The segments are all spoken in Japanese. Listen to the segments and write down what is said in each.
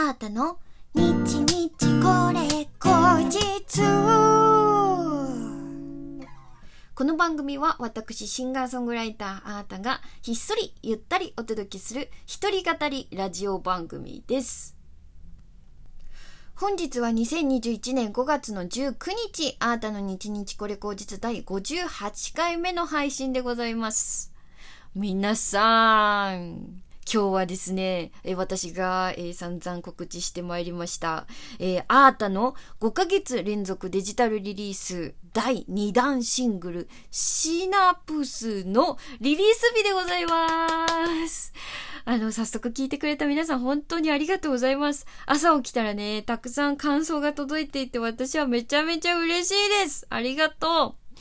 あーたの日日これ後日この番組は私シンガーソングライターあーたがひっそりゆったりお届けする一人語りラジオ番組です本日は2021年5月の19日、あーたの日日これ後日第58回目の配信でございます。皆さん、今日はですね、え私が、えー、散々告知してまいりました、えー、アータの5ヶ月連続デジタルリリース第2弾シングルシナプスのリリース日でございます。あの、早速聞いてくれた皆さん本当にありがとうございます。朝起きたらね、たくさん感想が届いていて私はめちゃめちゃ嬉しいです。ありがとう。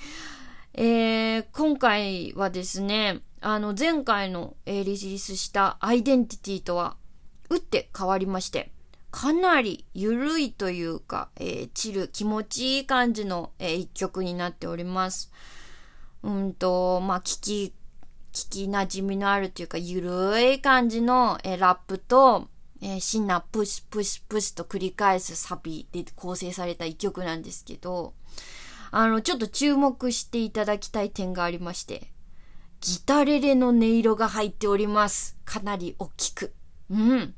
えー、今回はですね、あの、前回の、えー、リリースしたアイデンティティとは、打って変わりまして、かなり緩いというか、えー、チル、気持ちいい感じの、えー、一曲になっております。うんと、まあ、聞き、聞き馴染みのあるというか、ゆるい感じの、えー、ラップと、えー、シンナプシプシプシと繰り返すサビで構成された一曲なんですけど、あの、ちょっと注目していただきたい点がありまして、ギタレレの音色が入っております。かなり大きく。うん。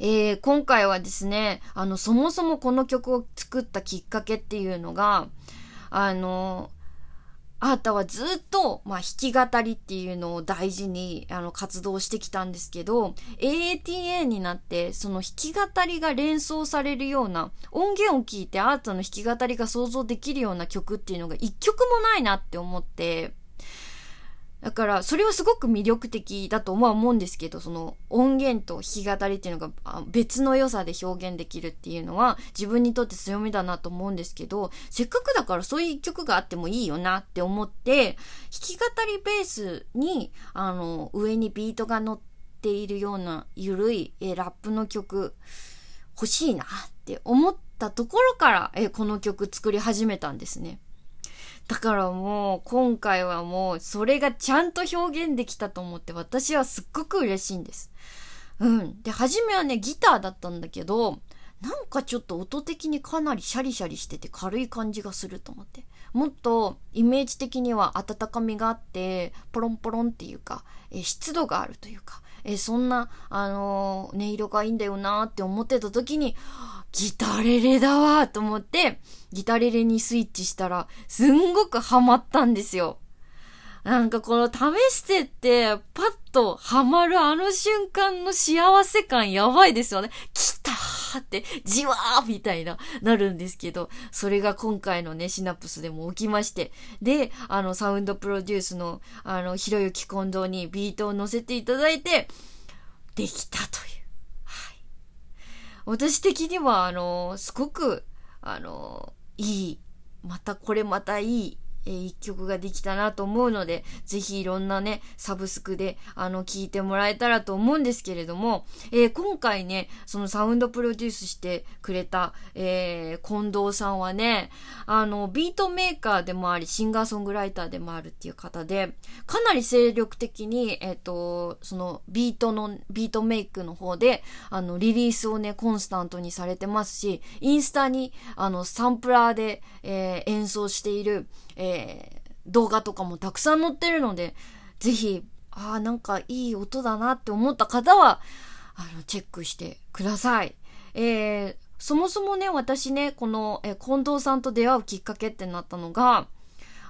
えー、今回はですね、あの、そもそもこの曲を作ったきっかけっていうのが、あの、あーたはずっと、まあ、弾き語りっていうのを大事に、あの、活動してきたんですけど、AATA になって、その弾き語りが連想されるような、音源を聞いてアートの弾き語りが想像できるような曲っていうのが一曲もないなって思って、だから、それはすごく魅力的だとは思うんですけど、その音源と弾き語りっていうのが別の良さで表現できるっていうのは自分にとって強みだなと思うんですけど、せっかくだからそういう曲があってもいいよなって思って、弾き語りベースに、あの、上にビートが乗っているような緩いえラップの曲欲しいなって思ったところからえこの曲作り始めたんですね。だからもう今回はもうそれがちゃんと表現できたと思って私はすっごく嬉しいんです。うん。で、初めはね、ギターだったんだけど、なんかちょっと音的にかなりシャリシャリしてて軽い感じがすると思って。もっとイメージ的には温かみがあって、ポロンポロンっていうか、え湿度があるというか、えそんな、あのー、音色がいいんだよなって思ってた時に、ギタレレだわと思って、ギタレレにスイッチしたら、すんごくハマったんですよ。なんかこの試してって、パッとハマるあの瞬間の幸せ感やばいですよね。きっって、じわーみたいな、なるんですけど、それが今回のね、シナプスでも起きまして。で、あの、サウンドプロデュースの、あの、ひろゆき近藤にビートを乗せていただいて、できたという。はい。私的には、あの、すごく、あの、いい。またこれまたいいえー、一曲ができたなと思うので、ぜひいろんなね、サブスクで、あの、聴いてもらえたらと思うんですけれども、えー、今回ね、そのサウンドプロデュースしてくれた、えー、近藤さんはね、あの、ビートメーカーでもあり、シンガーソングライターでもあるっていう方で、かなり精力的に、えっ、と、その、ビートの、ビートメイクの方で、あの、リリースをね、コンスタントにされてますし、インスタに、あの、サンプラーで、え演奏している、えー、動画とかもたくさん載ってるので、ぜひ、ああ、なんかいい音だなって思った方は、あの、チェックしてください。えー、そもそもね、私ね、この、え、近藤さんと出会うきっかけってなったのが、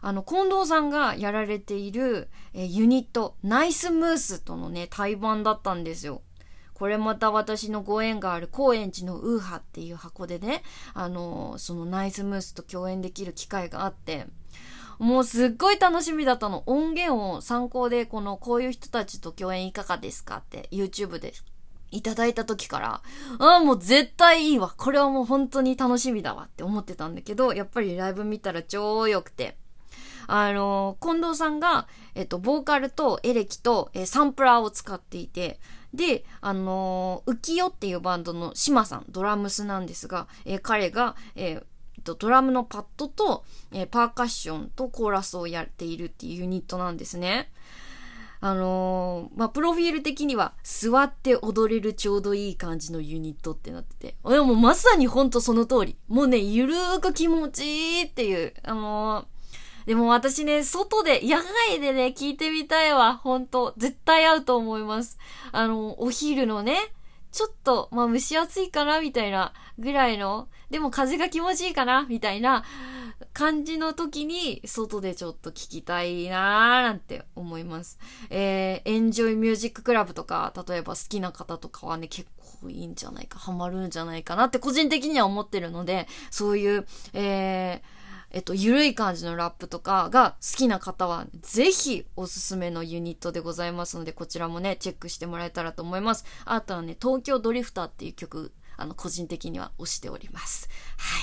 あの、近藤さんがやられている、え、ユニット、ナイスムースとのね、対バンだったんですよ。これまた私のご縁がある高円寺のウーハっていう箱でね、あの、そのナイスムースと共演できる機会があって、もうすっごい楽しみだったの。音源を参考で、この、こういう人たちと共演いかがですかって YouTube でいただいた時から、ああ、もう絶対いいわ。これはもう本当に楽しみだわって思ってたんだけど、やっぱりライブ見たら超良くて。あの、近藤さんが、えっと、ボーカルとエレキと、えサンプラーを使っていて、で、あの浮世っていうバンドの島さん、ドラムスなんですが、え彼が、えーと、ドラムのパッドと、えー、パーカッションとコーラスをやっているっていうユニットなんですね。あのー、まあ、プロフィール的には、座って踊れるちょうどいい感じのユニットってなってて。でもまさにほんとその通り。もうね、ゆるーく気持ちいいっていう、あのー、でも私ね、外で、野外でね、聞いてみたいわ。ほんと。絶対合うと思います。あの、お昼のね、ちょっと、まあ蒸し暑いかなみたいなぐらいの、でも風が気持ちいいかなみたいな感じの時に、外でちょっと聞きたいなーなんて思います。えー、エンジョイミュージッククラブとか、例えば好きな方とかはね、結構いいんじゃないか、ハマるんじゃないかなって個人的には思ってるので、そういう、えー、えっと、ゆるい感じのラップとかが好きな方は、ぜひおすすめのユニットでございますので、こちらもね、チェックしてもらえたらと思います。あとはね、東京ドリフターっていう曲、あの、個人的には推しております。は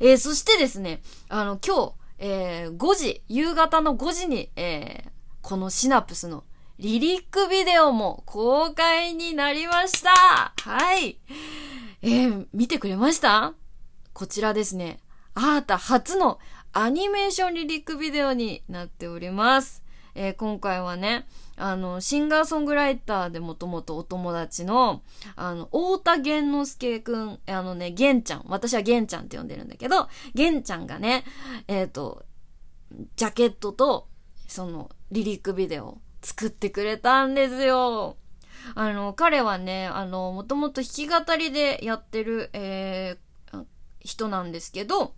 い。えー、そしてですね、あの、今日、えー、5時、夕方の5時に、えー、このシナプスのリリックビデオも公開になりましたはい。えー、見てくれました？こちらですね。アータ初のアニメーションリリックビデオになっております。えー、今回はね、あの、シンガーソングライターでもともとお友達の、あの、太田玄之介くん、あのね、玄ちゃん、私は玄ちゃんって呼んでるんだけど、玄ちゃんがね、えっ、ー、と、ジャケットと、その、リリックビデオを作ってくれたんですよ。あの、彼はね、あの、もともと弾き語りでやってる、えー、人なんですけど、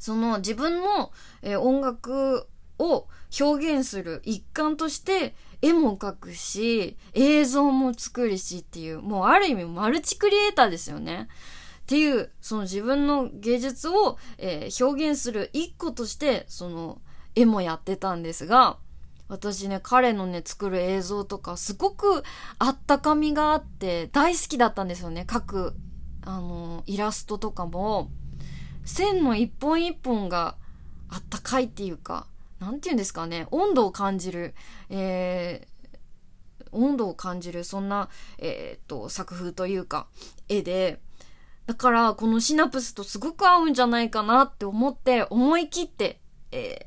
その自分の、えー、音楽を表現する一環として絵も描くし、映像も作るしっていう、もうある意味マルチクリエイターですよね。っていう、その自分の芸術を、えー、表現する一個として、その絵もやってたんですが、私ね、彼のね、作る映像とか、すごくあったかみがあって、大好きだったんですよね。描く、あの、イラストとかも、線の一本一本があったかいっていうか、なんて言うんですかね、温度を感じる、えー、温度を感じる、そんな、えー、っと、作風というか、絵で、だから、このシナプスとすごく合うんじゃないかなって思って、思い切って、え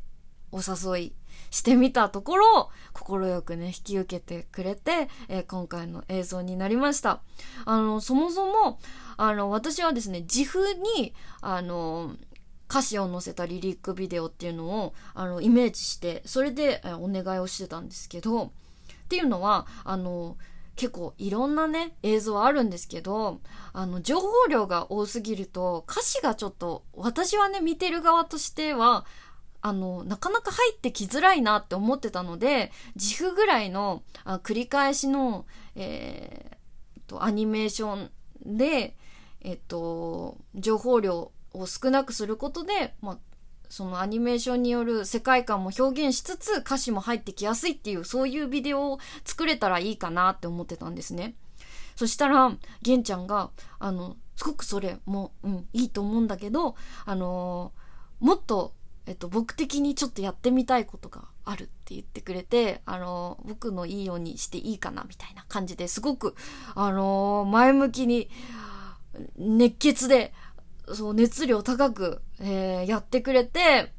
ー、お誘いしてみたところ、快くね、引き受けてくれて、えー、今回の映像になりました。あの、そもそも、あの、私はですね、自負に、あの、歌詞を載せたリリックビデオっていうのを、あの、イメージして、それで、えお願いをしてたんですけど、っていうのは、あの、結構いろんなね、映像あるんですけど、あの、情報量が多すぎると、歌詞がちょっと、私はね、見てる側としては、あの、なかなか入ってきづらいなって思ってたので、自負ぐらいのあ繰り返しの、えー、と、アニメーションで、えっと、情報量を少なくすることで、まあ、そのアニメーションによる世界観も表現しつつ歌詞も入ってきやすいっていうそういうビデオを作れたらいいかなって思ってたんですね。そしたら、玄ちゃんが、あの、すごくそれも、うん、いいと思うんだけど、あのー、もっとえっと、僕的にちょっとやってみたいことがあるって言ってくれて、あの、僕のいいようにしていいかなみたいな感じですごく、あの、前向きに、熱血で、そう、熱量高く、えー、やってくれて、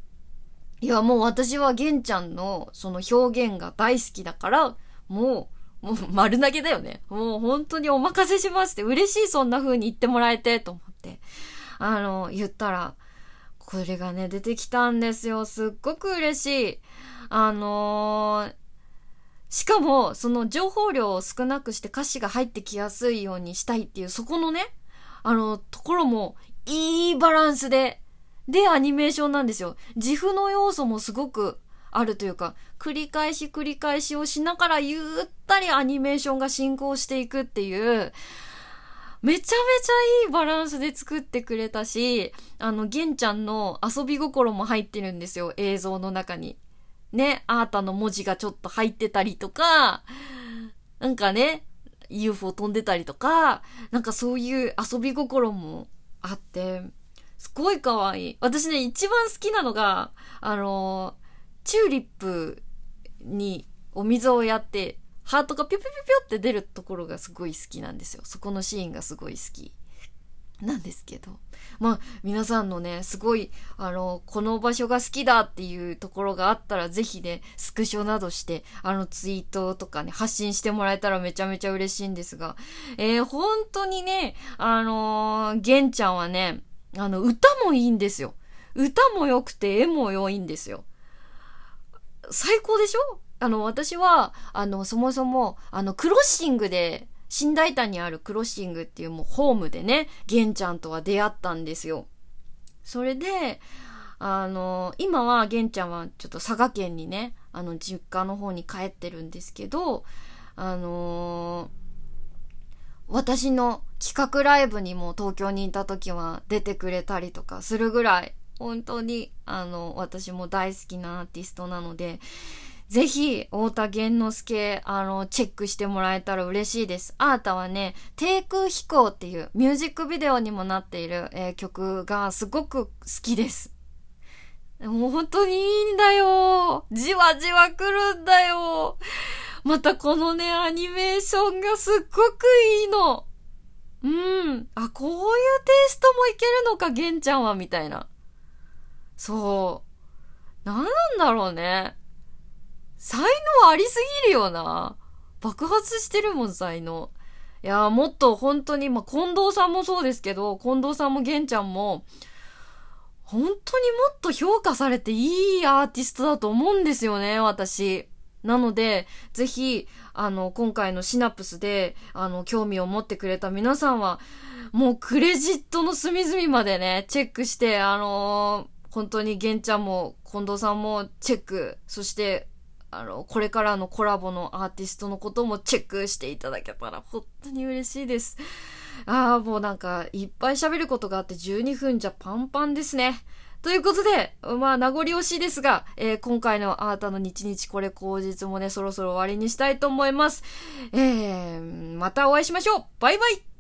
いや、もう私は玄ちゃんのその表現が大好きだから、もう、もう丸投げだよね。もう本当にお任せしますって、嬉しいそんな風に言ってもらえて、と思って、あの、言ったら、これがね、出てきたんですよ。すっごく嬉しい。あのー、しかも、その情報量を少なくして歌詞が入ってきやすいようにしたいっていう、そこのね、あの、ところも、いいバランスで、で、アニメーションなんですよ。自負の要素もすごくあるというか、繰り返し繰り返しをしながらゆったりアニメーションが進行していくっていう、めちゃめちゃいいバランスで作ってくれたし、あの、玄ちゃんの遊び心も入ってるんですよ、映像の中に。ね、アータの文字がちょっと入ってたりとか、なんかね、UFO 飛んでたりとか、なんかそういう遊び心もあって、すごい可愛い。私ね、一番好きなのが、あの、チューリップにお水をやって、ハートがピョピョピョピョって出るところがすごい好きなんですよ。そこのシーンがすごい好き。なんですけど。まあ、皆さんのね、すごい、あの、この場所が好きだっていうところがあったら、ぜひね、スクショなどして、あの、ツイートとかね、発信してもらえたらめちゃめちゃ嬉しいんですが、えー、本当にね、あのー、玄ちゃんはね、あの、歌もいいんですよ。歌も良くて、絵も良いんですよ。最高でしょ？あの、私は、あの、そもそも、あの、クロッシングで、新大田にあるクロッシングっていうもうホームでね、玄ちゃんとは出会ったんですよ。それで、あの、今は玄ちゃんはちょっと佐賀県にね、あの、実家の方に帰ってるんですけど、あの私の企画ライブにも東京にいた時は出てくれたりとかするぐらい、本当に、あの、私も大好きなアーティストなので、ぜひ、太田玄之介、あの、チェックしてもらえたら嬉しいです。あーたはね、低空飛行っていうミュージックビデオにもなっている、えー、曲がすごく好きです。もう本当にいいんだよ。じわじわ来るんだよ。またこのね、アニメーションがすっごくいいの。うん。あ、こういうテイストもいけるのか、玄ちゃんは、みたいな。そう。なんなんだろうね。才能ありすぎるよな。爆発してるもん、才能。いやーもっと本当に、まあ、近藤さんもそうですけど、近藤さんも玄ちゃんも、本当にもっと評価されていいアーティストだと思うんですよね、私。なので、ぜひ、あの、今回のシナプスで、あの、興味を持ってくれた皆さんは、もうクレジットの隅々までね、チェックして、あのー、本当に玄ちゃんも近藤さんもチェック、そしてあの、これからのコラボのアーティストのこともチェックしていただけたら本当に嬉しいです。ああ、もうなんか、いっぱい喋ることがあって12分じゃパンパンですね。ということで、まあ、名残惜しいですが、えー、今回のあなたの日々これ口実もね、そろそろ終わりにしたいと思います。えー、またお会いしましょうバイバイ